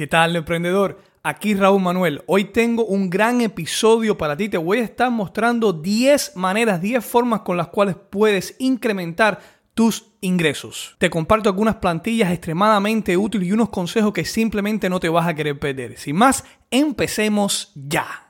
¿Qué tal, emprendedor? Aquí Raúl Manuel. Hoy tengo un gran episodio para ti. Te voy a estar mostrando 10 maneras, 10 formas con las cuales puedes incrementar tus ingresos. Te comparto algunas plantillas extremadamente útiles y unos consejos que simplemente no te vas a querer perder. Sin más, empecemos ya.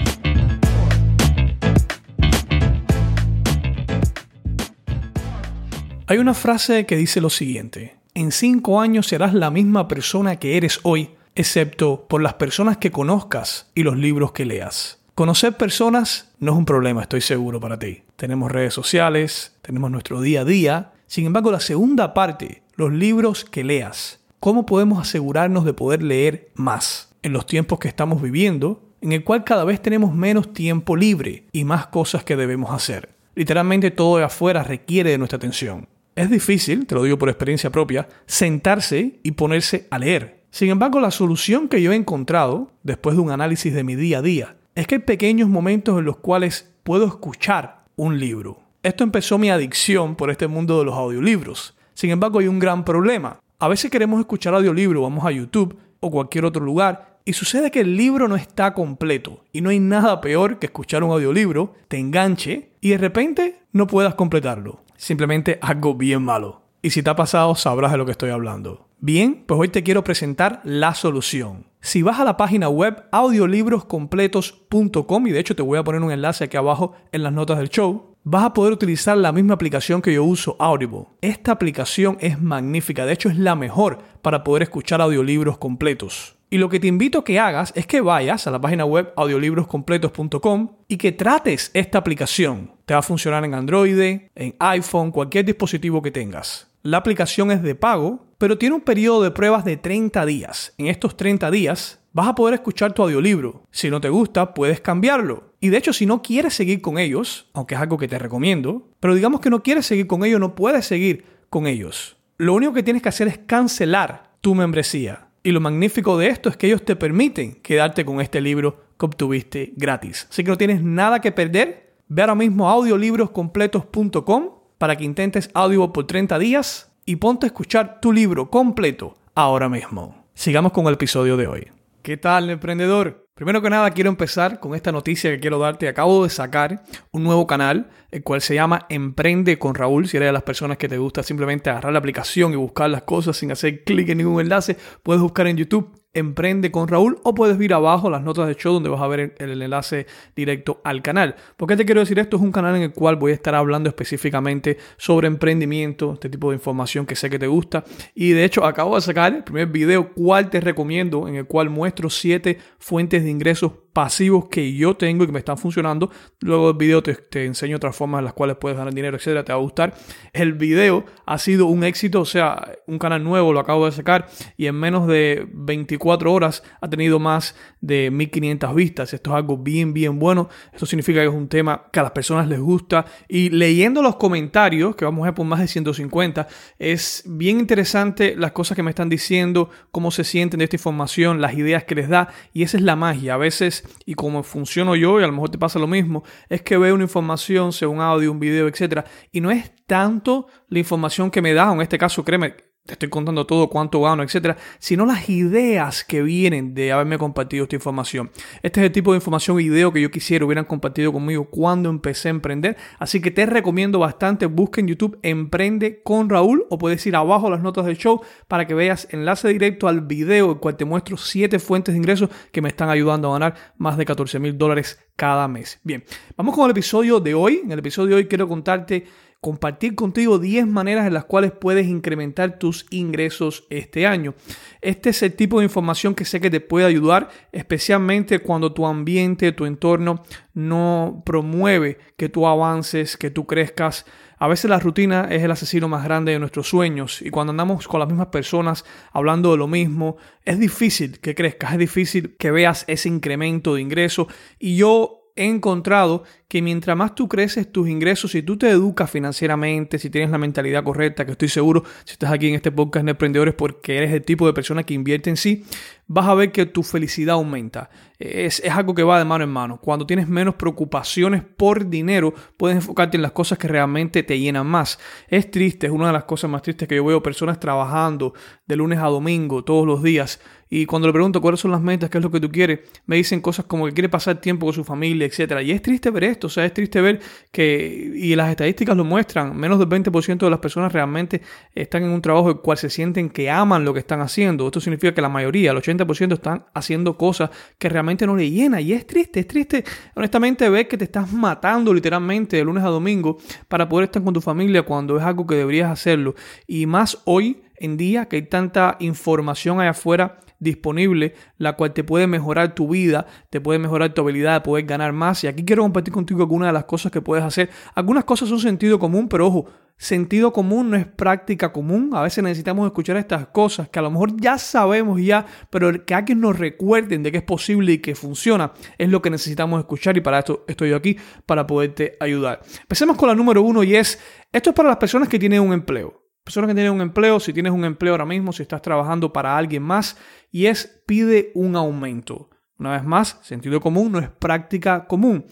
Hay una frase que dice lo siguiente, en cinco años serás la misma persona que eres hoy, excepto por las personas que conozcas y los libros que leas. Conocer personas no es un problema, estoy seguro para ti. Tenemos redes sociales, tenemos nuestro día a día. Sin embargo, la segunda parte, los libros que leas. ¿Cómo podemos asegurarnos de poder leer más en los tiempos que estamos viviendo, en el cual cada vez tenemos menos tiempo libre y más cosas que debemos hacer? Literalmente todo de afuera requiere de nuestra atención. Es difícil, te lo digo por experiencia propia, sentarse y ponerse a leer. Sin embargo, la solución que yo he encontrado, después de un análisis de mi día a día, es que hay pequeños momentos en los cuales puedo escuchar un libro. Esto empezó mi adicción por este mundo de los audiolibros. Sin embargo, hay un gran problema. A veces queremos escuchar audiolibro, vamos a YouTube o cualquier otro lugar y sucede que el libro no está completo y no hay nada peor que escuchar un audiolibro, te enganche y de repente no puedas completarlo simplemente algo bien malo. Y si te ha pasado, sabrás de lo que estoy hablando. Bien, pues hoy te quiero presentar la solución. Si vas a la página web audiolibroscompletos.com, y de hecho te voy a poner un enlace aquí abajo en las notas del show, vas a poder utilizar la misma aplicación que yo uso, Audible. Esta aplicación es magnífica, de hecho es la mejor para poder escuchar audiolibros completos. Y lo que te invito a que hagas es que vayas a la página web audiolibroscompletos.com y que trates esta aplicación. Te va a funcionar en Android, en iPhone, cualquier dispositivo que tengas. La aplicación es de pago, pero tiene un periodo de pruebas de 30 días. En estos 30 días vas a poder escuchar tu audiolibro. Si no te gusta, puedes cambiarlo. Y de hecho, si no quieres seguir con ellos, aunque es algo que te recomiendo, pero digamos que no quieres seguir con ellos, no puedes seguir con ellos. Lo único que tienes que hacer es cancelar tu membresía. Y lo magnífico de esto es que ellos te permiten quedarte con este libro que obtuviste gratis. Así que no tienes nada que perder. Ve ahora mismo audiolibroscompletos.com para que intentes audio por 30 días y ponte a escuchar tu libro completo ahora mismo. Sigamos con el episodio de hoy. ¿Qué tal, emprendedor? Primero que nada quiero empezar con esta noticia que quiero darte. Acabo de sacar un nuevo canal, el cual se llama Emprende con Raúl. Si eres de las personas que te gusta simplemente agarrar la aplicación y buscar las cosas sin hacer clic en ningún enlace, puedes buscar en YouTube Emprende con Raúl o puedes ir abajo las notas de show donde vas a ver el, enlace directo al canal. ¿Por qué te quiero decir esto? Es un canal en el cual voy a estar hablando específicamente sobre emprendimiento, este tipo de información que sé que te gusta. Y de hecho acabo de sacar el primer video cual te recomiendo en el cual muestro siete fuentes de ingresos pasivos que yo tengo y que me están funcionando. Luego del video te, te, enseño otras formas en las cuales puedes ganar dinero, etcétera. Te va a gustar. El video ha sido un éxito, o sea, un canal nuevo, lo acabo de sacar y en menos de 24 horas ha tenido más de 1500 vistas. Esto es algo bien, bien bueno. Esto significa que es un tema que a las personas les gusta. Y leyendo los comentarios, que vamos a por más de 150, es bien interesante las cosas que me están diciendo, cómo se sienten de esta información, las ideas que les da. Y esa es la magia. A veces y como funciono yo, y a lo mejor te pasa lo mismo, es que veo una información, sea un audio, un video, etcétera, y no es tanto la información que me da, en este caso, créeme, te estoy contando todo, cuánto gano, etcétera, sino las ideas que vienen de haberme compartido esta información. Este es el tipo de información video que yo quisiera hubieran compartido conmigo cuando empecé a emprender. Así que te recomiendo bastante, busca en YouTube Emprende con Raúl o puedes ir abajo a las notas del show para que veas enlace directo al video, el cual te muestro siete fuentes de ingresos que me están ayudando a ganar más de 14 mil dólares cada mes. Bien, vamos con el episodio de hoy. En el episodio de hoy quiero contarte compartir contigo 10 maneras en las cuales puedes incrementar tus ingresos este año. Este es el tipo de información que sé que te puede ayudar, especialmente cuando tu ambiente, tu entorno no promueve que tú avances, que tú crezcas A veces la rutina es el asesino más grande de nuestros sueños y cuando andamos con las mismas personas hablando de lo mismo, es difícil que crezcas, es difícil que veas ese incremento de ingresos y yo he encontrado que mientras más tú creces tus ingresos, si tú te educas financieramente, si tienes la mentalidad correcta, que estoy seguro, si estás aquí en este podcast de emprendedores porque eres el tipo de persona que invierte en sí, vas a ver que tu felicidad aumenta. Es, es, algo que va de mano en mano. Cuando tienes menos preocupaciones por dinero, puedes enfocarte en las cosas que realmente te llenan más. Es triste, es una de las cosas más tristes que yo veo personas trabajando de lunes a domingo todos los días. Y cuando le pregunto cuáles son las metas, qué es lo que tú quieres, me dicen cosas como que quiere pasar tiempo con su familia, etc. Y es triste ver esto, o sea, es triste ver que, y las estadísticas lo muestran, menos del 20% de las personas realmente están en un trabajo el cual se sienten que aman lo que están haciendo. Esto significa que la mayoría, el 80% están haciendo cosas que realmente no le llenan. Y es triste, es triste, honestamente, ver que te estás matando literalmente de lunes a domingo para poder estar con tu familia cuando es algo que deberías hacerlo. Y más hoy en día que hay tanta información allá afuera disponible, la cual te puede mejorar tu vida, te puede mejorar tu habilidad de poder ganar más. Y aquí quiero compartir contigo algunas de las cosas que puedes hacer. Algunas cosas son sentido común, pero ojo, sentido común no es práctica común. A veces necesitamos escuchar estas cosas que a lo mejor ya sabemos ya, pero que alguien nos recuerden de que es posible y que funciona, es lo que necesitamos escuchar y para esto estoy yo aquí, para poderte ayudar. Empecemos con la número uno y es, esto es para las personas que tienen un empleo. Personas que tienen un empleo, si tienes un empleo ahora mismo, si estás trabajando para alguien más, y es pide un aumento. Una vez más, sentido común no es práctica común.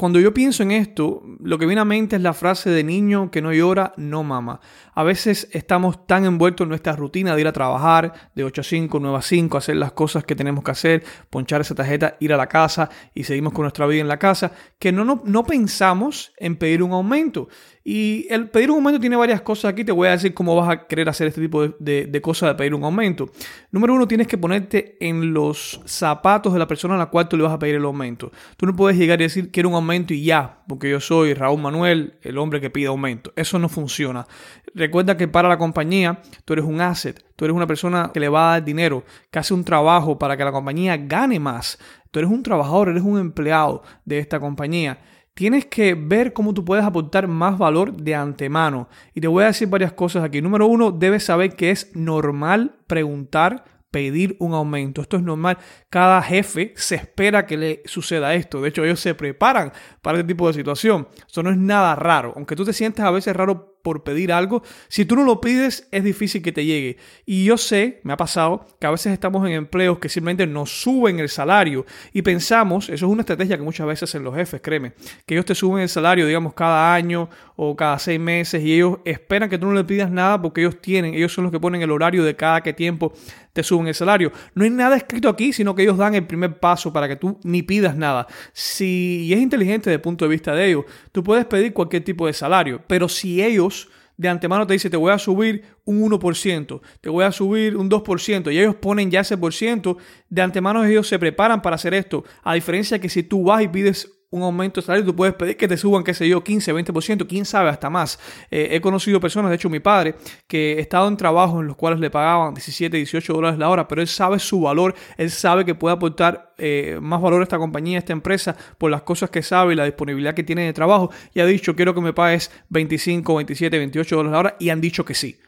Cuando yo pienso en esto, lo que viene a mente es la frase de niño que no llora, no mama. A veces estamos tan envueltos en nuestra rutina de ir a trabajar de 8 a 5, 9 a 5, hacer las cosas que tenemos que hacer, ponchar esa tarjeta, ir a la casa y seguimos con nuestra vida en la casa, que no, no, no pensamos en pedir un aumento. Y el pedir un aumento tiene varias cosas aquí. Te voy a decir cómo vas a querer hacer este tipo de, cosas de pedir un aumento. Número uno, tienes que ponerte en los zapatos de la persona a la cual tú le vas a pedir el aumento. Tú no puedes llegar y decir quiero un aumento y ya, porque yo soy Raúl Manuel, el hombre que pide aumento. Eso no funciona. Recuerda que para la compañía tú eres un asset, tú eres una persona que le va a dar dinero, que hace un trabajo para que la compañía gane más. Tú eres un trabajador, eres un empleado de esta compañía tienes que ver cómo tú puedes aportar más valor de antemano. Y te voy a decir varias cosas aquí. Número uno, debes saber que es normal preguntar pedir un aumento. Esto es normal. Cada jefe se espera que le suceda esto. De hecho, ellos se preparan para este tipo de situación. Eso no es nada raro. Aunque tú te sientas a veces raro por pedir algo, si tú no lo pides es difícil que te llegue. Y yo sé, me ha pasado, que a veces estamos en empleos que simplemente nos suben el salario y pensamos, eso es una estrategia que muchas veces hacen los jefes, créeme, que ellos te suben el salario, digamos, cada año o cada seis meses y ellos esperan que tú no le pidas nada porque ellos tienen, ellos son los que ponen el horario de cada qué tiempo te suben el salario. No hay nada escrito aquí, sino que ellos dan el primer paso para que tú ni pidas nada. Si es inteligente desde el punto de vista de ellos, tú puedes pedir cualquier tipo de salario, pero si ellos de antemano te dice te voy a subir un 1%, te voy a subir un 2%, y ellos ponen ya ese por ciento, de antemano ellos se preparan para hacer esto, a diferencia que si tú vas y pides un aumento de salario, tú puedes pedir que te suban, qué sé yo, 15, 20%, quién sabe, hasta más. Eh, he conocido personas, de hecho mi padre, que ha estado en trabajos en los cuales le pagaban 17, 18 dólares la hora, pero él sabe su valor, él sabe que puede aportar eh, más valor a esta compañía, a esta empresa, por las cosas que sabe y la disponibilidad que tiene de trabajo, y ha dicho, quiero que me pagues 25, 27, 28 dólares la hora, y han dicho que sí.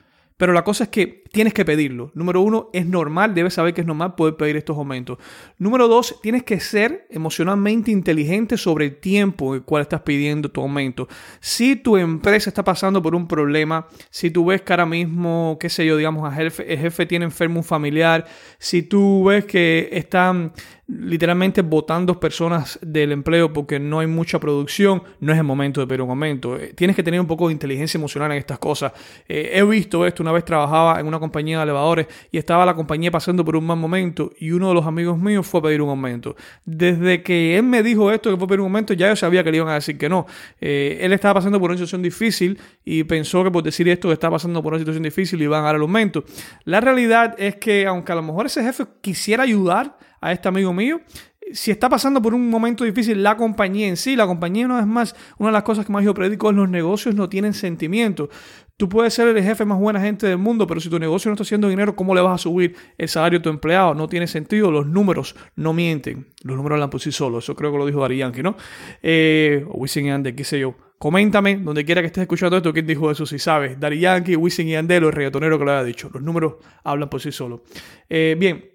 Pero la cosa es que tienes que pedirlo. Número uno, es normal, debes saber que es normal poder pedir estos aumentos. Número dos, tienes que ser emocionalmente inteligente sobre el tiempo en el cual estás pidiendo tu aumento. Si tu empresa está pasando por un problema, si tú ves que ahora mismo, qué sé yo, digamos, jefe, el jefe tiene enfermo un familiar, si tú ves que están literalmente votando personas del empleo porque no hay mucha producción, no es el momento de pedir un aumento. Eh, tienes que tener un poco de inteligencia emocional en estas cosas. Eh, he visto esto, una vez trabajaba en una compañía de elevadores y estaba la compañía pasando por un mal momento y uno de los amigos míos fue a pedir un aumento. Desde que él me dijo esto, que fue a pedir un aumento, ya yo sabía que le iban a decir que no. Eh, él estaba pasando por una situación difícil y pensó que por decir esto que estaba pasando por una situación difícil iban a dar el aumento. La realidad es que aunque a lo mejor ese jefe quisiera ayudar, a este amigo mío, si está pasando por un momento difícil la compañía en sí, la compañía no es más, una de las cosas que más yo predico es los negocios no tienen sentimiento. Tú puedes ser el jefe más buena gente del mundo, pero si tu negocio no está haciendo dinero, ¿cómo le vas a subir el salario a tu empleado? No tiene sentido, los números no mienten. Los números hablan por sí solos, eso creo que lo dijo Dari Yankee, ¿no? Eh, o Wisin Yandel, qué sé yo. Coméntame, donde quiera que estés escuchando esto, quién dijo eso, si sabes. Dari Yankee, Wisin Yandel o el reggaetonero que lo haya dicho. Los números hablan por sí solos. Eh, bien,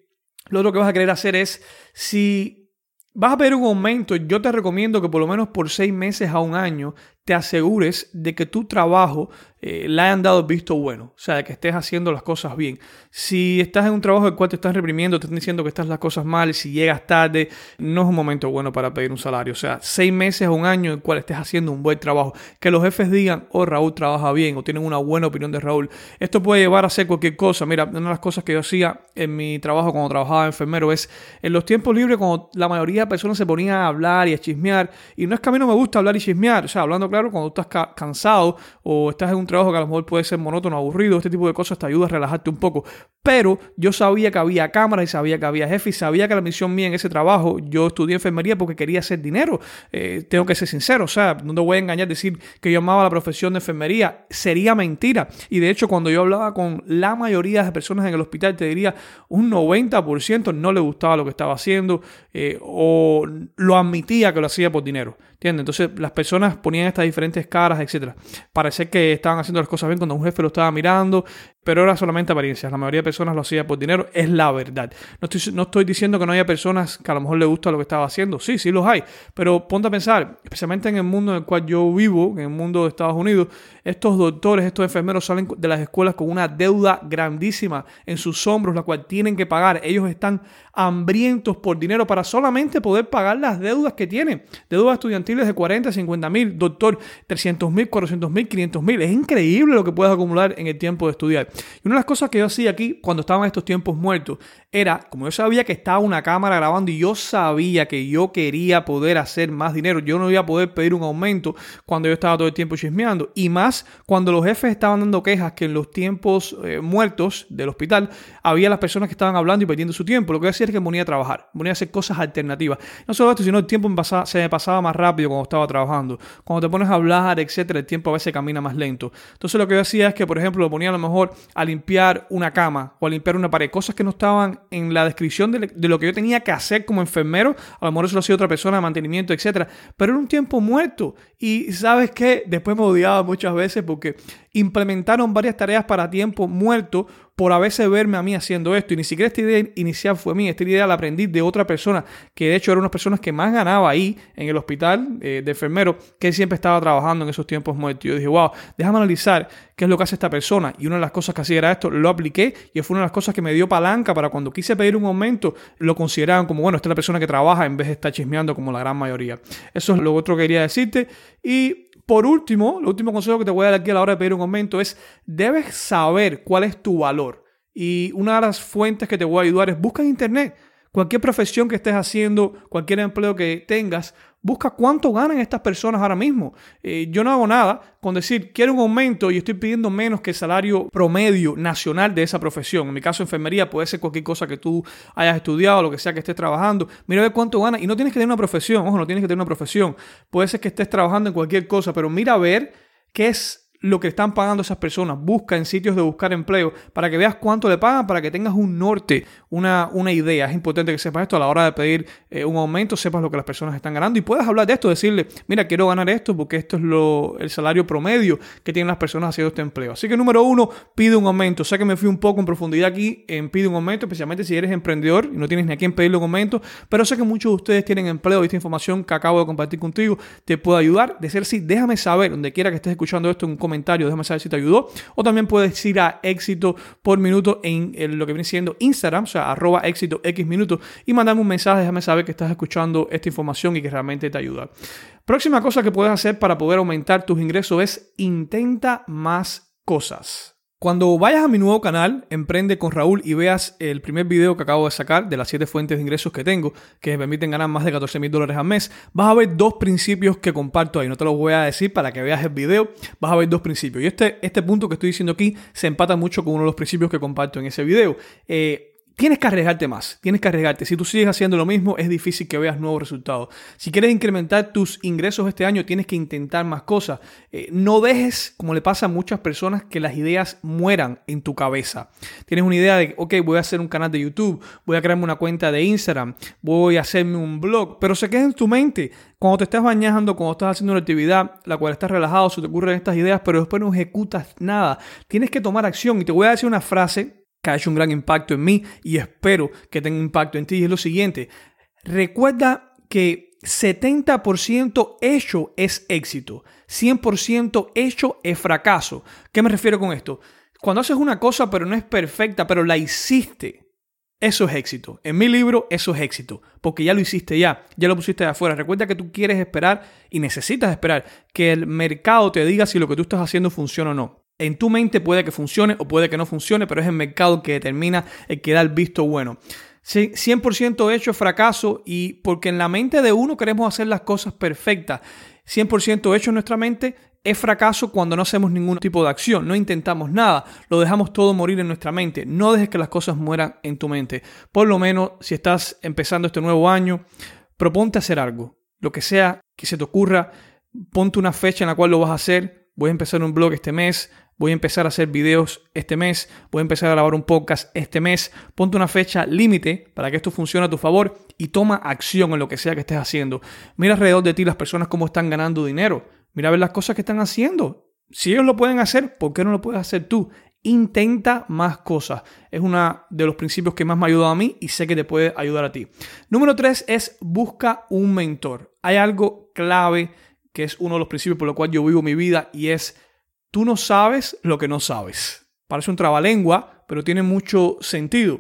lo otro que vas a querer hacer es, si vas a pedir un aumento, yo te recomiendo que por lo menos por seis meses a un año te asegures de que tu trabajo eh, le hayan dado visto bueno, o sea, de que estés haciendo las cosas bien. Si estás en un trabajo en el cual te están reprimiendo, te están diciendo que estás las cosas mal, si llegas tarde, no es un momento bueno para pedir un salario. O sea, seis meses o un año en el cual estés haciendo un buen trabajo. Que los jefes digan, oh, Raúl trabaja bien, o tienen una buena opinión de Raúl. Esto puede llevar a hacer cualquier cosa. Mira, una de las cosas que yo hacía en mi trabajo cuando trabajaba enfermero es en los tiempos libres, cuando la mayoría de personas se ponían a hablar y a chismear, y no es que a mí no me gusta hablar y chismear, o sea, hablando claro, cuando tú estás cansado o estás en un trabajo que a lo mejor puede ser monótono, aburrido, este tipo de cosas te ayuda a relajarte un poco. Pero yo sabía que había cámaras y sabía que había jefe y sabía que la misión mía en ese trabajo, yo estudié enfermería porque quería hacer dinero. Eh, tengo que ser sincero, o sea, no te voy a engañar decir que yo amaba la profesión de enfermería, sería mentira. Y de hecho, cuando yo hablaba con la mayoría de personas en el hospital, te diría un 90% no le gustaba lo que estaba haciendo eh, o lo admitía que lo hacía por dinero. ¿Entiendes? Entonces las personas ponían estas diferentes caras, etc. Parece que estaban haciendo las cosas bien cuando un jefe lo estaba mirando, pero era solamente apariencias. La mayoría de personas lo hacía por dinero, es la verdad. No estoy, no estoy diciendo que no haya personas que a lo mejor le gusta lo que estaba haciendo. Sí, sí los hay. Pero ponte a pensar, especialmente en el mundo en el cual yo vivo, en el mundo de Estados Unidos, estos doctores, estos enfermeros salen de las escuelas con una deuda grandísima en sus hombros, la cual tienen que pagar. Ellos están hambrientos por dinero para solamente poder pagar las deudas que tienen. Deudas estudiantiles de 40, 50 mil, doctor, 300 mil, 400 mil, 500 mil. Es increíble lo que puedes acumular en el tiempo de estudiar. Y una de las cosas que yo hacía aquí cuando estaban estos tiempos muertos era, como yo sabía que estaba una cámara grabando y yo sabía que yo quería poder hacer más dinero, yo no iba a poder pedir un aumento cuando yo estaba todo el tiempo chismeando. Y más cuando los jefes estaban dando quejas que en los tiempos eh, muertos del hospital había las personas que estaban hablando y perdiendo su tiempo. Lo que decía es que me ponía a trabajar, me ponía a hacer cosas alternativas. No solo esto, sino el tiempo se me pasaba más rápido cuando estaba trabajando. Cuando te pones a hablar, etcétera, el tiempo a veces camina más lento. Entonces lo que yo hacía es que, por ejemplo, lo ponía a lo mejor a limpiar una cama o a limpiar una pared, cosas que no estaban en la descripción de, lo que yo tenía que hacer como enfermero. A lo mejor eso lo hacía otra persona mantenimiento, etcétera. Pero era un tiempo muerto. Y sabes qué? Después me odiaba muchas veces porque implementaron varias tareas para tiempo muerto por a veces verme a mí haciendo esto. Y ni siquiera esta idea inicial fue mía, esta idea la aprendí de otra persona, que de hecho era una personas que más ganaba ahí en el hospital eh, de enfermero, que siempre estaba trabajando en esos tiempos muertos. Yo dije, wow, déjame analizar qué es lo que hace esta persona. Y una de las cosas que hacía era esto, lo apliqué y fue una de las cosas que me dio palanca para cuando quise pedir un aumento, lo consideraban como, bueno, esta es la persona que trabaja en vez de estar chismeando como la gran mayoría. Eso es lo otro que quería decirte. Y por último, el último consejo que te voy a dar aquí a la hora de pedir un aumento es, debes saber cuál es tu valor. Y una de las fuentes que te voy a ayudar es busca en internet. Cualquier profesión que estés haciendo, cualquier empleo que tengas, busca cuánto ganan estas personas ahora mismo. Eh, yo no hago nada con decir, quiero un aumento y estoy pidiendo menos que el salario promedio nacional de esa profesión. En mi caso, enfermería puede ser cualquier cosa que tú hayas estudiado, lo que sea que estés trabajando. Mira a ver cuánto ganas. Y no tienes que tener una profesión, ojo, no tienes que tener una profesión. Puede ser que estés trabajando en cualquier cosa, pero mira a ver qué es lo que están pagando esas personas. Busca en sitios de buscar empleo para que veas cuánto le pagan, para que tengas un norte, una, una idea. Es importante que sepas esto a la hora de pedir eh, un aumento, sepas lo que las personas están ganando y puedas hablar de esto, decirle, mira, quiero ganar esto porque esto es lo, el salario promedio que tienen las personas haciendo este empleo. Así que número uno, pide un aumento. Sé que me fui un poco en profundidad aquí en pide un aumento, especialmente si eres emprendedor y no tienes ni a quién pedirle un aumento, pero sé que muchos de ustedes tienen empleo y esta información que acabo de compartir contigo te puede ayudar. De ser así, déjame saber, donde quiera que estés escuchando esto, un comentario, déjame saber si te ayudó. O también puedes ir a éxito por minuto en, lo que viene siendo Instagram, o sea, arroba éxito x minutos, y mandarme un mensaje, déjame saber que estás escuchando esta información y que realmente te ayuda. Próxima cosa que puedes hacer para poder aumentar tus ingresos es intenta más cosas. Cuando vayas a mi nuevo canal, Emprende con Raúl, y veas el primer video que acabo de sacar de las 7 fuentes de ingresos que tengo, que me permiten ganar más de 14 mil dólares al mes, vas a ver dos principios que comparto ahí. No te los voy a decir para que veas el video, vas a ver dos principios. Y este, este punto que estoy diciendo aquí se empata mucho con uno de los principios que comparto en ese video. Eh, tienes que arriesgarte más, tienes que arriesgarte. Si tú sigues haciendo lo mismo, es difícil que veas nuevos resultados. Si quieres incrementar tus ingresos este año, tienes que intentar más cosas. Eh, no dejes, como le pasa a muchas personas, que las ideas mueran en tu cabeza. Tienes una idea de, ok, voy a hacer un canal de YouTube, voy a crearme una cuenta de Instagram, voy a hacerme un blog, pero se queda en tu mente. Cuando te estás bañando, cuando estás haciendo una actividad, la cual estás relajado, se te ocurren estas ideas, pero después no ejecutas nada. Tienes que tomar acción. Y te voy a decir una frase ha hecho un gran impacto en mí y espero que tenga impacto en ti. Y es lo siguiente. Recuerda que 70% hecho es éxito, 100% hecho es fracaso. ¿Qué me refiero con esto? Cuando haces una cosa pero no es perfecta, pero la hiciste, eso es éxito. En mi libro, eso es éxito. Porque ya lo hiciste ya, ya lo pusiste de afuera. Recuerda que tú quieres esperar y necesitas esperar que el mercado te diga si lo que tú estás haciendo funciona o no. En tu mente puede que funcione o puede que no funcione, pero es el mercado que determina el que da el visto bueno. 100% hecho fracaso y porque en la mente de uno queremos hacer las cosas perfectas. 100% hecho en nuestra mente es fracaso cuando no hacemos ningún tipo de acción, no intentamos nada, lo dejamos todo morir en nuestra mente. No dejes que las cosas mueran en tu mente. Por lo menos, si estás empezando este nuevo año, proponte hacer algo. Lo que sea que se te ocurra, ponte una fecha en la cual lo vas a hacer. Voy a empezar un blog este mes, voy a empezar a hacer videos este mes, voy a empezar a grabar un podcast este mes. Ponte una fecha límite para que esto funcione a tu favor y toma acción en lo que sea que estés haciendo. Mira alrededor de ti las personas cómo están ganando dinero. Mira a ver las cosas que están haciendo. Si ellos lo pueden hacer, ¿por qué no lo puedes hacer tú? Intenta más cosas. Es uno de los principios que más me ha ayudado a mí y sé que te puede ayudar a ti. Número tres es busca un mentor. Hay algo clave que es uno de los principios por los cuales yo vivo mi vida y es tú no sabes lo que no sabes. Parece un trabalengua, pero tiene mucho sentido.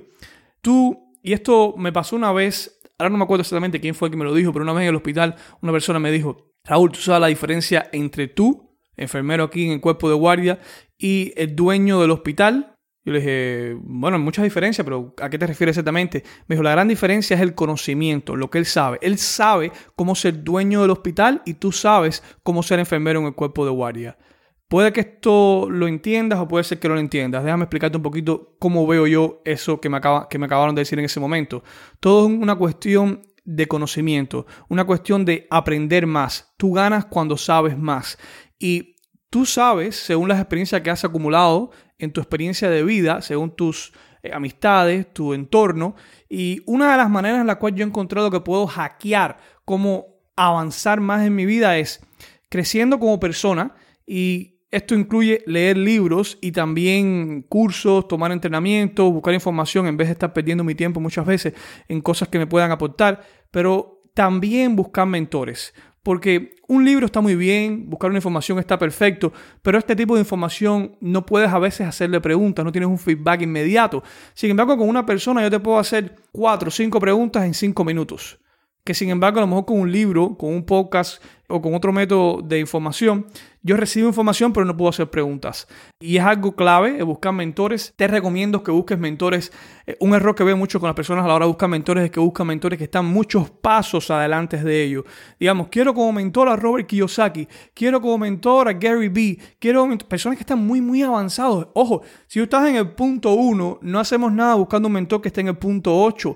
Tú, y esto me pasó una vez, ahora no me acuerdo exactamente quién fue que me lo dijo, pero una vez en el hospital una persona me dijo, Raúl, ¿tú sabes la diferencia entre tú, enfermero aquí en el cuerpo de guardia, y el dueño del hospital? Yo le dije, bueno, muchas diferencias, pero ¿a qué te refieres exactamente? Me dijo, la gran diferencia es el conocimiento, lo que él sabe. Él sabe cómo ser dueño del hospital y tú sabes cómo ser enfermero en el cuerpo de guardia. Puede que esto lo entiendas o puede ser que no lo entiendas. Déjame explicarte un poquito cómo veo yo eso que me, acaba, que me acabaron de decir en ese momento. Todo es una cuestión de conocimiento, una cuestión de aprender más. Tú ganas cuando sabes más. Y tú sabes, según las experiencias que has acumulado en tu experiencia de vida, según tus eh, amistades, tu entorno. Y una de las maneras en la cual yo he encontrado que puedo hackear cómo avanzar más en mi vida es creciendo como persona y esto incluye leer libros y también cursos, tomar entrenamiento, buscar información en vez de estar perdiendo mi tiempo muchas veces en cosas que me puedan aportar, pero también buscar mentores. Porque un libro está muy bien, buscar una información está perfecto, pero este tipo de información no puedes a veces hacerle preguntas, no tienes un feedback inmediato. Sin embargo, con una persona yo te puedo hacer cuatro o cinco preguntas en cinco minutos que sin embargo a lo mejor con un libro, con un podcast o con otro método de información, yo recibo información pero no puedo hacer preguntas. Y es algo clave, buscar mentores. Te recomiendo que busques mentores. Eh, un error que veo mucho con las personas a la hora de buscar mentores es que buscan mentores que están muchos pasos adelante de ellos. Digamos, quiero como mentor a Robert Kiyosaki, quiero como mentor a Gary Vee, quiero personas que están muy, muy avanzados. Ojo, si tú estás en el punto 1, no hacemos nada buscando un mentor que esté en el punto 8.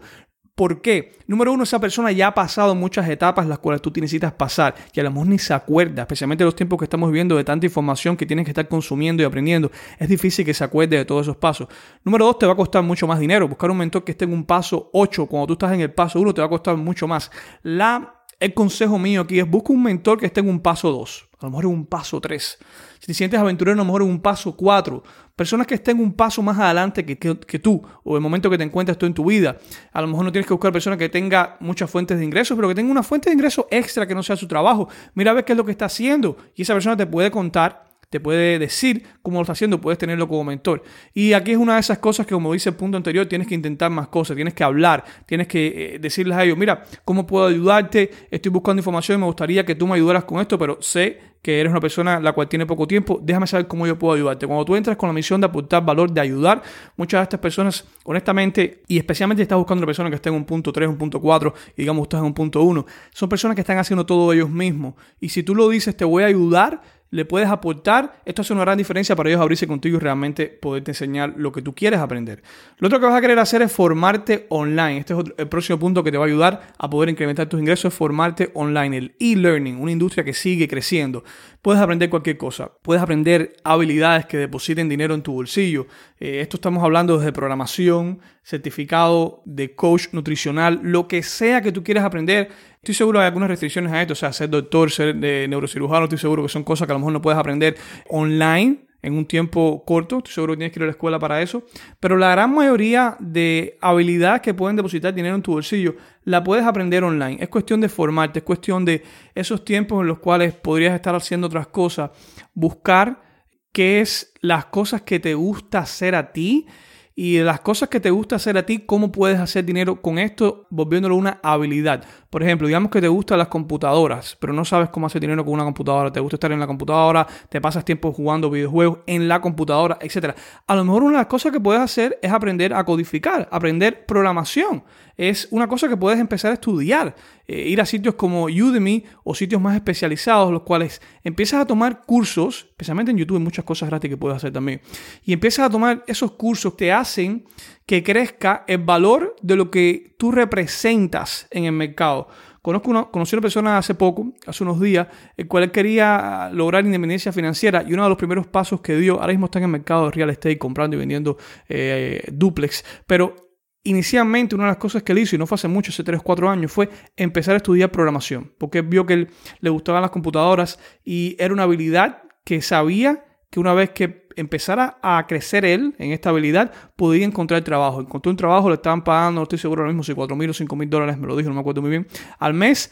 ¿Por qué? Número uno, esa persona ya ha pasado muchas etapas las cuales tú necesitas pasar y a lo mejor ni se acuerda, especialmente en los tiempos que estamos viviendo de tanta información que tienes que estar consumiendo y aprendiendo. Es difícil que se acuerde de todos esos pasos. Número dos, te va a costar mucho más dinero. Buscar un mentor que esté en un paso 8 cuando tú estás en el paso 1 te va a costar mucho más. La el consejo mío aquí es busca un mentor que esté en un paso 2, a lo mejor en un paso 3. Si te sientes aventurero, a lo mejor en un paso 4. Personas que estén un paso más adelante que, tú o el momento que te encuentras tú en tu vida. A lo mejor no tienes que buscar personas que tenga muchas fuentes de ingresos, pero que tenga una fuente de ingresos extra que no sea su trabajo. Mira a ver qué es lo que está haciendo y esa persona te puede contar te puede decir cómo lo está haciendo, puedes tenerlo como mentor. Y aquí es una de esas cosas que, como dice el punto anterior, tienes que intentar más cosas, tienes que hablar, tienes que eh, decirles a ellos, mira, ¿cómo puedo ayudarte? Estoy buscando información y me gustaría que tú me ayudaras con esto, pero sé que eres una persona la cual tiene poco tiempo, déjame saber cómo yo puedo ayudarte. Cuando tú entras con la misión de aportar valor, de ayudar, muchas de estas personas, honestamente, y especialmente estás buscando una persona que esté en un punto 3, un punto 4, y digamos estás en un punto 1, son personas que están haciendo todo ellos mismos. Y si tú lo dices, te voy a ayudar, le puedes aportar, esto hace una gran diferencia para ellos abrirse contigo y realmente poderte enseñar lo que tú quieres aprender. Lo otro que vas a querer hacer es formarte online. Este es el próximo punto que te va a ayudar a poder incrementar tus ingresos, es formarte online, el e-learning, una industria que sigue creciendo. Puedes aprender cualquier cosa, puedes aprender habilidades que depositen dinero en tu bolsillo. Eh, esto estamos hablando desde programación, certificado de coach nutricional, lo que sea que tú quieras aprender Estoy seguro que hay algunas restricciones a esto, o sea, ser doctor, ser de neurocirujano, estoy seguro que son cosas que a lo mejor no puedes aprender online en un tiempo corto, estoy seguro que tienes que ir a la escuela para eso, pero la gran mayoría de habilidades que pueden depositar dinero en tu bolsillo la puedes aprender online. Es cuestión de formarte, es cuestión de esos tiempos en los cuales podrías estar haciendo otras cosas, buscar qué es las cosas que te gusta hacer a ti y las cosas que te gusta hacer a ti, cómo puedes hacer dinero con esto, volviéndolo una habilidad. Por ejemplo, digamos que te gustan las computadoras, pero no sabes cómo hacer dinero con una computadora, te gusta estar en la computadora, te pasas tiempo jugando videojuegos en la computadora, etc. A lo mejor una de las cosas que puedes hacer es aprender a codificar, aprender programación. Es una cosa que puedes empezar a estudiar, eh, ir a sitios como Udemy o sitios más especializados, los cuales empiezas a tomar cursos, especialmente en YouTube hay muchas cosas gratis que puedes hacer también, y empiezas a tomar esos cursos, te hacen que crezca el valor de lo que tú representas en el mercado. Conozco una, conocí una persona hace poco, hace unos días, el cual quería lograr independencia financiera y uno de los primeros pasos que dio, ahora mismo está en el mercado de real estate comprando y vendiendo eh, duplex, pero inicialmente una de las cosas que él hizo, y no fue hace mucho, hace 3 o 4 años, fue empezar a estudiar programación, porque vio que le gustaban las computadoras y era una habilidad que sabía que una vez que empezara a crecer él en esta habilidad, podía encontrar trabajo. Encontró un trabajo, le estaban pagando, no estoy seguro ahora mismo si 4 mil o 5 mil dólares, me lo dijo, no me acuerdo muy bien, al mes.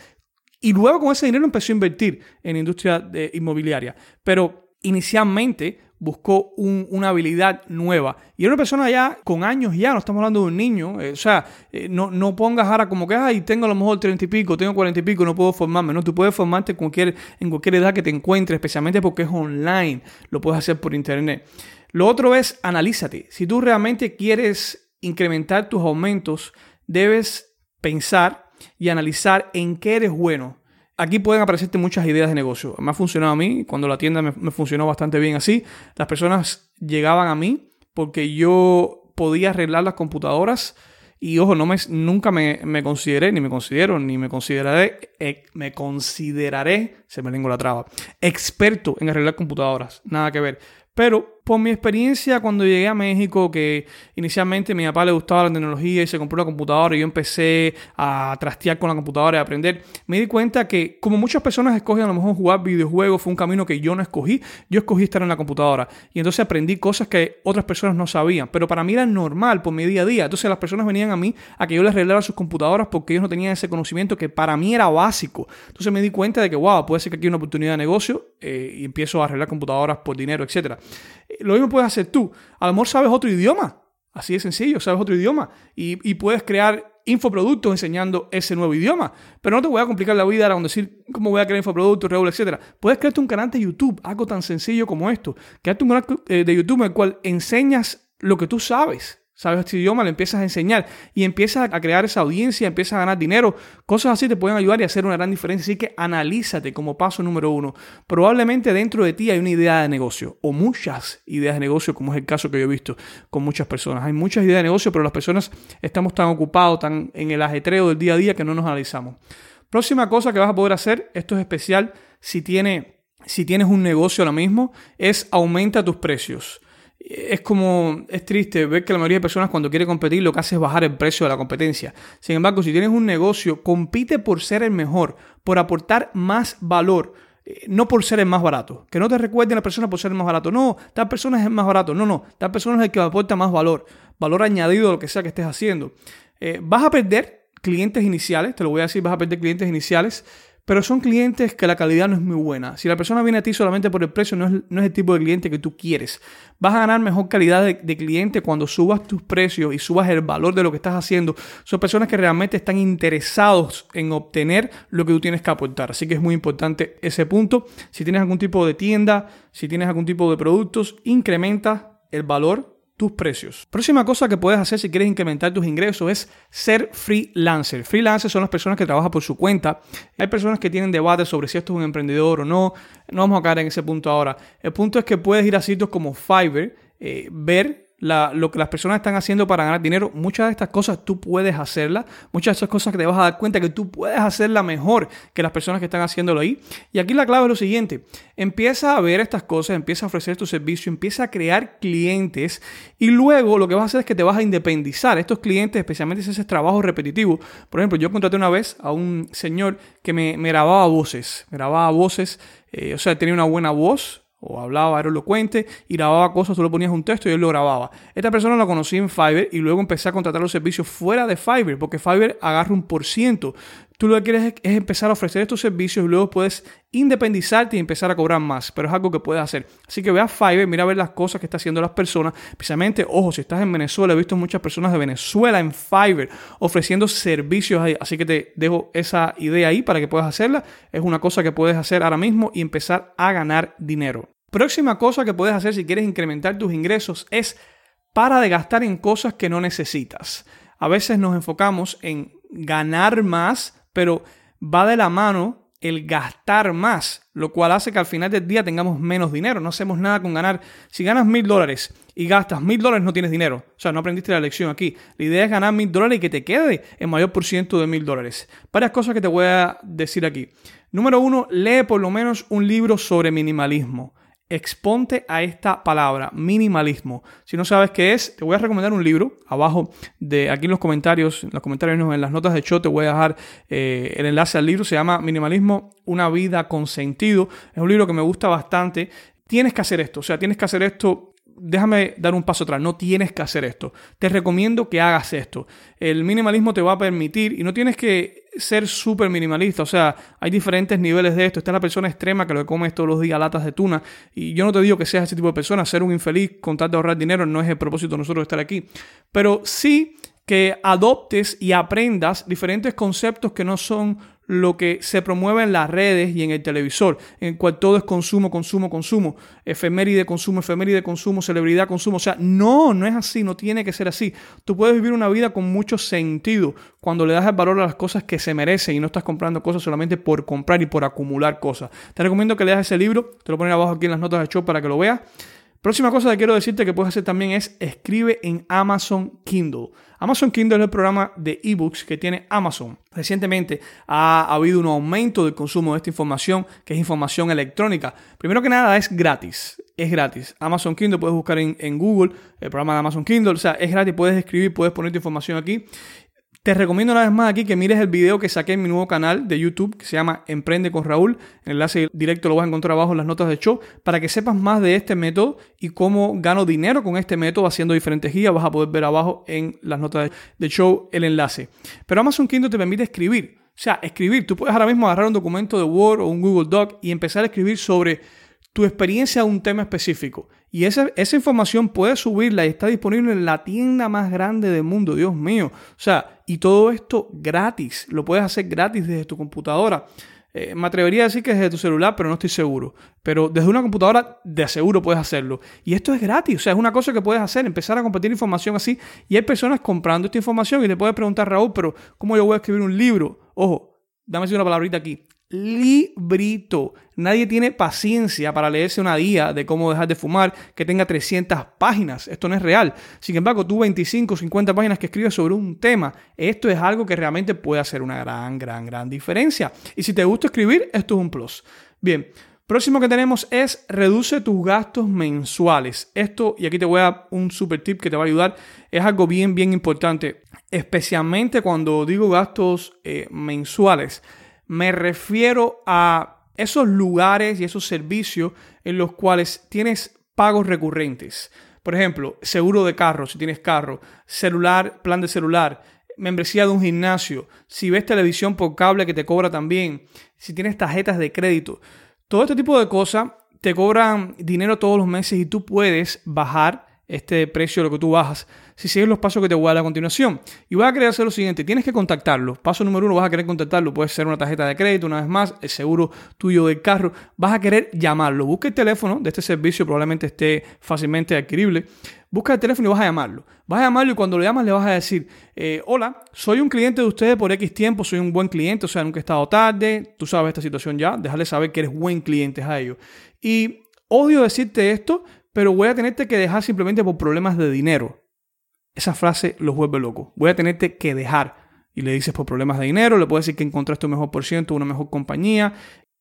Y luego con ese dinero empezó a invertir en industria de inmobiliaria. Pero inicialmente buscó una habilidad nueva. Y era una persona ya con años ya, no estamos hablando de un niño. Eh, o sea, eh, no, no, pongas ahora como que, ay, tengo a lo mejor 30 y pico, tengo 40 y pico, no puedo formarme. No, tú puedes formarte cualquier, en cualquier edad que te encuentres, especialmente porque es online. Lo puedes hacer por internet. Lo otro es, analízate. Si tú realmente quieres incrementar tus aumentos, debes pensar y analizar en qué eres bueno aquí pueden aparecerte muchas ideas de negocio. Me ha funcionado a mí, cuando la tienda me, funcionó bastante bien así, las personas llegaban a mí porque yo podía arreglar las computadoras y ojo, no me, nunca me, consideré, ni me considero, ni me consideraré, eh, me consideraré, se me lengua la traba, experto en arreglar computadoras. Nada que ver. Pero por mi experiencia cuando llegué a México, que inicialmente a mi papá le gustaba la tecnología y se compró una computadora y yo empecé a trastear con la computadora y a aprender, me di cuenta que como muchas personas escogen a lo mejor jugar videojuegos, fue un camino que yo no escogí, yo escogí estar en la computadora. Y entonces aprendí cosas que otras personas no sabían, pero para mí era normal por mi día a día, entonces las personas venían a mí a que yo les arreglara sus computadoras porque ellos no tenían ese conocimiento que para mí era básico, entonces me di cuenta de que wow, puede ser que aquí hay una oportunidad de negocio eh, y empiezo a arreglar computadoras por dinero, etcétera lo mismo puedes hacer tú. A lo mejor sabes otro idioma. Así de sencillo, sabes otro idioma. Y, puedes crear infoproductos enseñando ese nuevo idioma. Pero no te voy a complicar la vida ahora decir cómo voy a crear infoproductos, regular, etc. Puedes crearte un canal de YouTube, algo tan sencillo como esto. Crearte un canal eh, de YouTube en el cual enseñas lo que tú sabes sabes este idioma, le empiezas a enseñar y empiezas a crear esa audiencia, empiezas a ganar dinero. Cosas así te pueden ayudar y hacer una gran diferencia. Así que analízate como paso número uno. Probablemente dentro de ti hay una idea de negocio o muchas ideas de negocio, como es el caso que yo he visto con muchas personas. Hay muchas ideas de negocio, pero las personas estamos tan ocupados, tan en el ajetreo del día a día que no nos analizamos. Próxima cosa que vas a poder hacer, esto es especial si, tiene, si tienes un negocio ahora mismo, es aumenta tus precios es como, es triste ver que la mayoría de personas cuando quiere competir lo que hace es bajar el precio de la competencia. Sin embargo, si tienes un negocio, compite por ser el mejor, por aportar más valor, eh, no por ser el más barato. Que no te recuerden a la persona por ser el más barato. No, tal persona es el más barato. No, no, tal persona es el que aporta más valor, valor añadido a lo que sea que estés haciendo. Eh, vas a perder clientes iniciales, te lo voy a decir, vas a perder clientes iniciales pero son clientes que la calidad no es muy buena. Si la persona viene a ti solamente por el precio, no es, no es el tipo de cliente que tú quieres. Vas a ganar mejor calidad de, cliente cuando subas tus precios y subas el valor de lo que estás haciendo. Son personas que realmente están interesados en obtener lo que tú tienes que aportar. Así que es muy importante ese punto. Si tienes algún tipo de tienda, si tienes algún tipo de productos, incrementa el valor tus precios. Próxima cosa que puedes hacer si quieres incrementar tus ingresos es ser freelancer. Freelancer son las personas que trabajan por su cuenta. Hay personas que tienen debates sobre si esto es un emprendedor o no. No vamos a caer en ese punto ahora. El punto es que puedes ir a sitios como Fiverr, eh, ver lo que las personas están haciendo para ganar dinero, muchas de estas cosas tú puedes hacerlas, muchas de esas cosas que te vas a dar cuenta que tú puedes hacerla mejor que las personas que están haciéndolo ahí. Y aquí la clave es lo siguiente, empieza a ver estas cosas, empieza a ofrecer tu servicio, empieza a crear clientes y luego lo que vas a hacer es que te vas a independizar. Estos clientes, especialmente si haces trabajo repetitivo, por ejemplo, yo contraté una vez a un señor que me, grababa voces, grababa voces, eh, o sea, tenía una buena voz, o hablaba, era elocuente y grababa cosas, tú le ponías un texto y él lo grababa. Esta persona la conocí en Fiverr y luego empecé a contratar los servicios fuera de Fiverr, porque Fiverr agarra un por ciento. Tú lo que quieres es empezar a ofrecer estos servicios y luego puedes independizarte y empezar a cobrar más, pero es algo que puedes hacer. Así que ve Fiverr, mira a ver las cosas que están haciendo las personas, especialmente, ojo, si estás en Venezuela, he visto muchas personas de Venezuela en Fiverr ofreciendo servicios ahí, así que te dejo esa idea ahí para que puedas hacerla. Es una cosa que puedes hacer ahora mismo y empezar a ganar dinero. Próxima cosa que puedes hacer si quieres incrementar tus ingresos es para de gastar en cosas que no necesitas. A veces nos enfocamos en ganar más pero va de la mano el gastar más, lo cual hace que al final del día tengamos menos dinero. No hacemos nada con ganar. Si ganas mil dólares y gastas mil dólares, no tienes dinero. O sea, no aprendiste la lección aquí. La idea es ganar mil dólares y que te quede el mayor por ciento de mil dólares. Varias cosas que te voy a decir aquí. Número uno, lee por lo menos un libro sobre minimalismo exponte a esta palabra, minimalismo. Si no sabes qué es, te voy a recomendar un libro. Abajo de aquí en los comentarios, en los comentarios, en las notas de show, te voy a dejar eh, el enlace al libro. Se llama Minimalismo, una vida con sentido. Es un libro que me gusta bastante. Tienes que hacer esto, o sea, tienes que hacer esto déjame dar un paso atrás, no tienes que hacer esto. Te recomiendo que hagas esto. El minimalismo te va a permitir, y no tienes que ser súper minimalista, o sea, hay diferentes niveles de esto. Está la persona extrema que lo que come todos los días latas de tuna, y yo no te digo que seas ese tipo de persona, ser un infeliz con tal de ahorrar dinero no es el propósito de nosotros estar aquí, pero sí que adoptes y aprendas diferentes conceptos que no son lo que se promueve en las redes y en el televisor, en el cual todo es consumo, consumo, consumo, efeméride, consumo, efeméride, consumo, celebridad, consumo. O sea, no, no es así, no tiene que ser así. Tú puedes vivir una vida con mucho sentido cuando le das el valor a las cosas que se merecen y no estás comprando cosas solamente por comprar y por acumular cosas. Te recomiendo que leas ese libro, te lo ponen abajo aquí en las notas del show para que lo veas. Próxima cosa que quiero decirte que puedes hacer también es escribe en Amazon Kindle. Amazon Kindle es el programa de ebooks que tiene Amazon. Recientemente ha habido un aumento del consumo de esta información, que es información electrónica. Primero que nada es gratis, es gratis. Amazon Kindle puedes buscar en, en Google el programa de Amazon Kindle, o sea, es gratis, puedes escribir, puedes poner tu información aquí. Te recomiendo una vez más aquí que mires el video que saqué en mi nuevo canal de YouTube que se llama Emprende con Raúl. El enlace directo lo vas a encontrar abajo en las notas de show para que sepas más de este método y cómo gano dinero con este método haciendo diferentes guías. Vas a poder ver abajo en las notas de show el enlace. Pero Amazon Kindle te permite escribir. O sea, escribir. Tú puedes ahora mismo agarrar un documento de Word o un Google Doc y empezar a escribir sobre tu experiencia de un tema específico. Y esa, esa información puedes subirla y está disponible en la tienda más grande del mundo, Dios mío. O sea, y todo esto gratis. Lo puedes hacer gratis desde tu computadora. Eh, me atrevería a decir que desde tu celular, pero no estoy seguro. Pero desde una computadora, de seguro puedes hacerlo. Y esto es gratis, o sea, es una cosa que puedes hacer, empezar a compartir información así. Y hay personas comprando esta información y te puedes preguntar, Raúl, pero ¿cómo yo voy a escribir un libro? Ojo, dame una palabrita aquí librito. Nadie tiene paciencia para leerse una guía de cómo dejar de fumar que tenga 300 páginas. Esto no es real. Sin embargo, tú 25, 50 páginas que escribes sobre un tema, esto es algo que realmente puede hacer una gran, gran, gran diferencia. Y si te gusta escribir, esto es un plus. Bien, próximo que tenemos es reduce tus gastos mensuales. Esto, y aquí te voy a dar un super tip que te va a ayudar, es algo bien, bien importante. Especialmente cuando digo gastos eh, mensuales me refiero a esos lugares y esos servicios en los cuales tienes pagos recurrentes. Por ejemplo, seguro de carro, si tienes carro, celular, plan de celular, membresía de un gimnasio, si ves televisión por cable que te cobra también, si tienes tarjetas de crédito. Todo este tipo de cosas te cobran dinero todos los meses y tú puedes bajar este precio lo que tú bajas si sigues los pasos que te voy a dar a continuación. Y vas a querer hacer lo siguiente, tienes que contactarlo. Paso número uno, vas a querer contactarlo. Puede ser una tarjeta de crédito, una vez más, el seguro tuyo del carro. Vas a querer llamarlo. Busca el teléfono de este servicio, probablemente esté fácilmente adquirible. Busca el teléfono y vas a llamarlo. Vas a llamarlo y cuando lo llamas le vas a decir, eh, hola, soy un cliente de ustedes por X tiempo, soy un buen cliente, o sea, nunca he estado tarde, tú sabes esta situación ya, déjale saber que eres buen cliente a ellos. Y odio decirte esto, pero voy a tenerte que dejar simplemente por problemas de dinero. Esa frase los vuelve loco. Voy a tenerte que dejar. Y le dices por problemas de dinero, le puedes decir que encontraste un mejor por ciento, una mejor compañía.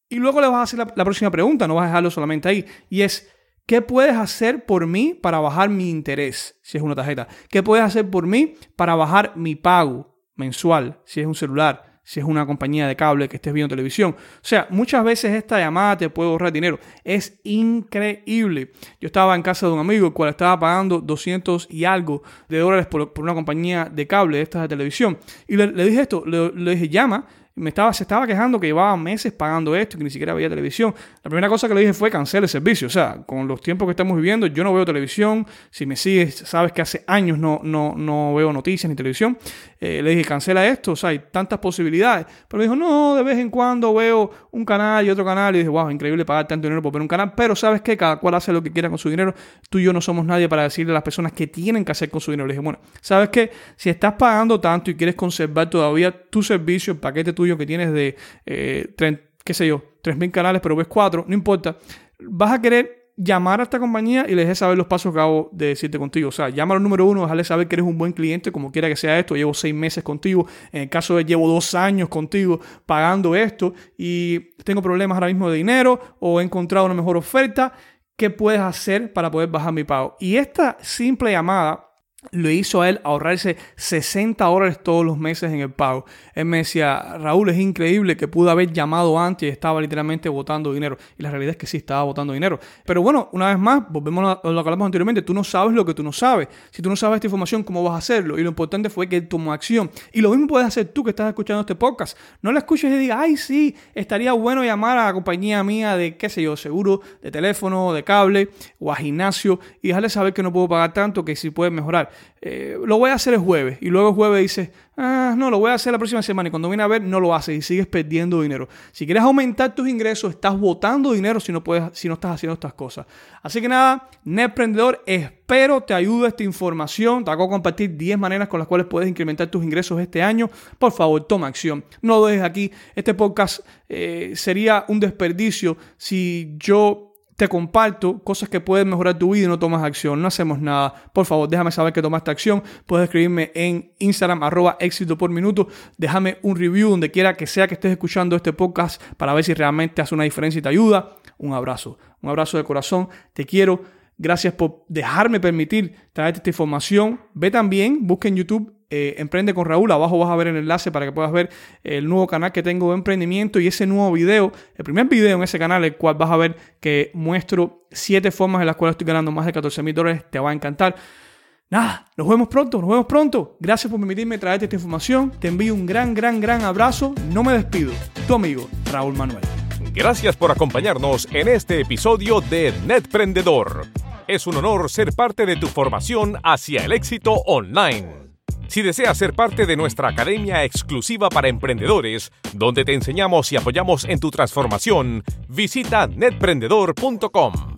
Y luego le vas a hacer la, la próxima pregunta, no vas a dejarlo solamente ahí. Y es, ¿Qué puedes hacer por mí para bajar mi interés, si es una tarjeta? ¿Qué puedes hacer por mí para bajar mi pago mensual, si es un celular? Si es una compañía de cable que estés viendo televisión. O sea, muchas veces esta llamada te puede ahorrar dinero. Es increíble. Yo estaba en casa de un amigo el cual estaba pagando 200 y algo de dólares por, una compañía de cable, estas de televisión. Y le, dije esto, le dije, llama me estaba, se estaba quejando que llevaba meses pagando esto y que ni siquiera veía televisión. La primera cosa que le dije fue cancele el servicio. O sea, con los tiempos que estamos viviendo, yo no veo televisión. Si me sigues, sabes que hace años no, no, no veo noticias ni televisión. Eh, le dije, cancela esto. O sea, hay tantas posibilidades. Pero me dijo, no, de vez en cuando veo un canal y otro canal. Y dije, wow, increíble pagar tanto dinero por ver un canal. Pero sabes que cada cual hace lo que quiera con su dinero. Tú y yo no somos nadie para decirle a las personas que tienen que hacer con su dinero. Le dije, bueno, sabes que si estás pagando tanto y quieres conservar todavía tu servicio, el paquete tuyo que tienes de, eh, qué sé yo, 3.000 canales, pero ves 4, no importa, vas a querer llamar a esta compañía y les dejes saber los pasos que acabo de decirte contigo. O sea, llama al número uno, déjale saber que eres un buen cliente, como quiera que sea esto. Llevo seis meses contigo. En el caso de llevo dos años contigo pagando esto y tengo problemas ahora mismo de dinero o he encontrado una mejor oferta. ¿Qué puedes hacer para poder bajar mi pago? Y esta simple llamada lo hizo a él ahorrarse 60 dólares todos los meses en el pago. Él me decía, Raúl, es increíble que pudo haber llamado antes y estaba literalmente botando dinero. Y la realidad es que sí, estaba botando dinero. Pero bueno, una vez más, volvemos a lo que hablamos anteriormente, tú no sabes lo que tú no sabes. Si tú no sabes esta información, ¿cómo vas a hacerlo? Y lo importante fue que él tomó acción. Y lo mismo puedes hacer tú que estás escuchando este podcast. No lo escuches y digas, ay, sí, estaría bueno llamar a la compañía mía de, qué sé yo, seguro, de teléfono, de cable o a gimnasio y dejarle saber que no puedo pagar tanto, que si puedes mejorar. Eh, lo voy a hacer el jueves. Y luego el jueves dices, ah, no, lo voy a hacer la próxima semana. Y cuando viene a ver, no lo haces y sigues perdiendo dinero. Si quieres aumentar tus ingresos, estás botando dinero si no, puedes, si no estás haciendo estas cosas. Así que nada, Netprendedor, espero te ayude esta información. Te hago a compartir 10 maneras con las cuales puedes incrementar tus ingresos este año. Por favor, toma acción. No lo dejes aquí. Este podcast eh, sería un desperdicio si yo te comparto cosas que pueden mejorar tu vida y no tomas acción, no hacemos nada. Por favor, déjame saber que tomaste acción. Puedes escribirme en Instagram, arroba éxito por minuto. Déjame un review donde quiera que sea que estés escuchando este podcast para ver si realmente hace una diferencia y te ayuda. Un abrazo, un abrazo de corazón. Te quiero. Gracias por dejarme permitir traerte esta información. Ve también, busca en YouTube eh, Emprende con Raúl. Abajo vas a ver el enlace para que puedas ver el nuevo canal que tengo de emprendimiento y ese nuevo video, el primer video en ese canal, el cual vas a ver que muestro siete formas en las cuales estoy ganando más de 14 mil dólares. Te va a encantar. Nada, nos vemos pronto, nos vemos pronto. Gracias por permitirme traerte esta información. Te envío un gran, gran, gran abrazo. No me despido. Tu amigo, Raúl Manuel. Gracias por acompañarnos en este episodio de Netprendedor. Es un honor ser parte de tu formación hacia el éxito online. Si deseas ser parte de nuestra academia exclusiva para emprendedores, donde te enseñamos y apoyamos en tu transformación, visita netprendedor.com.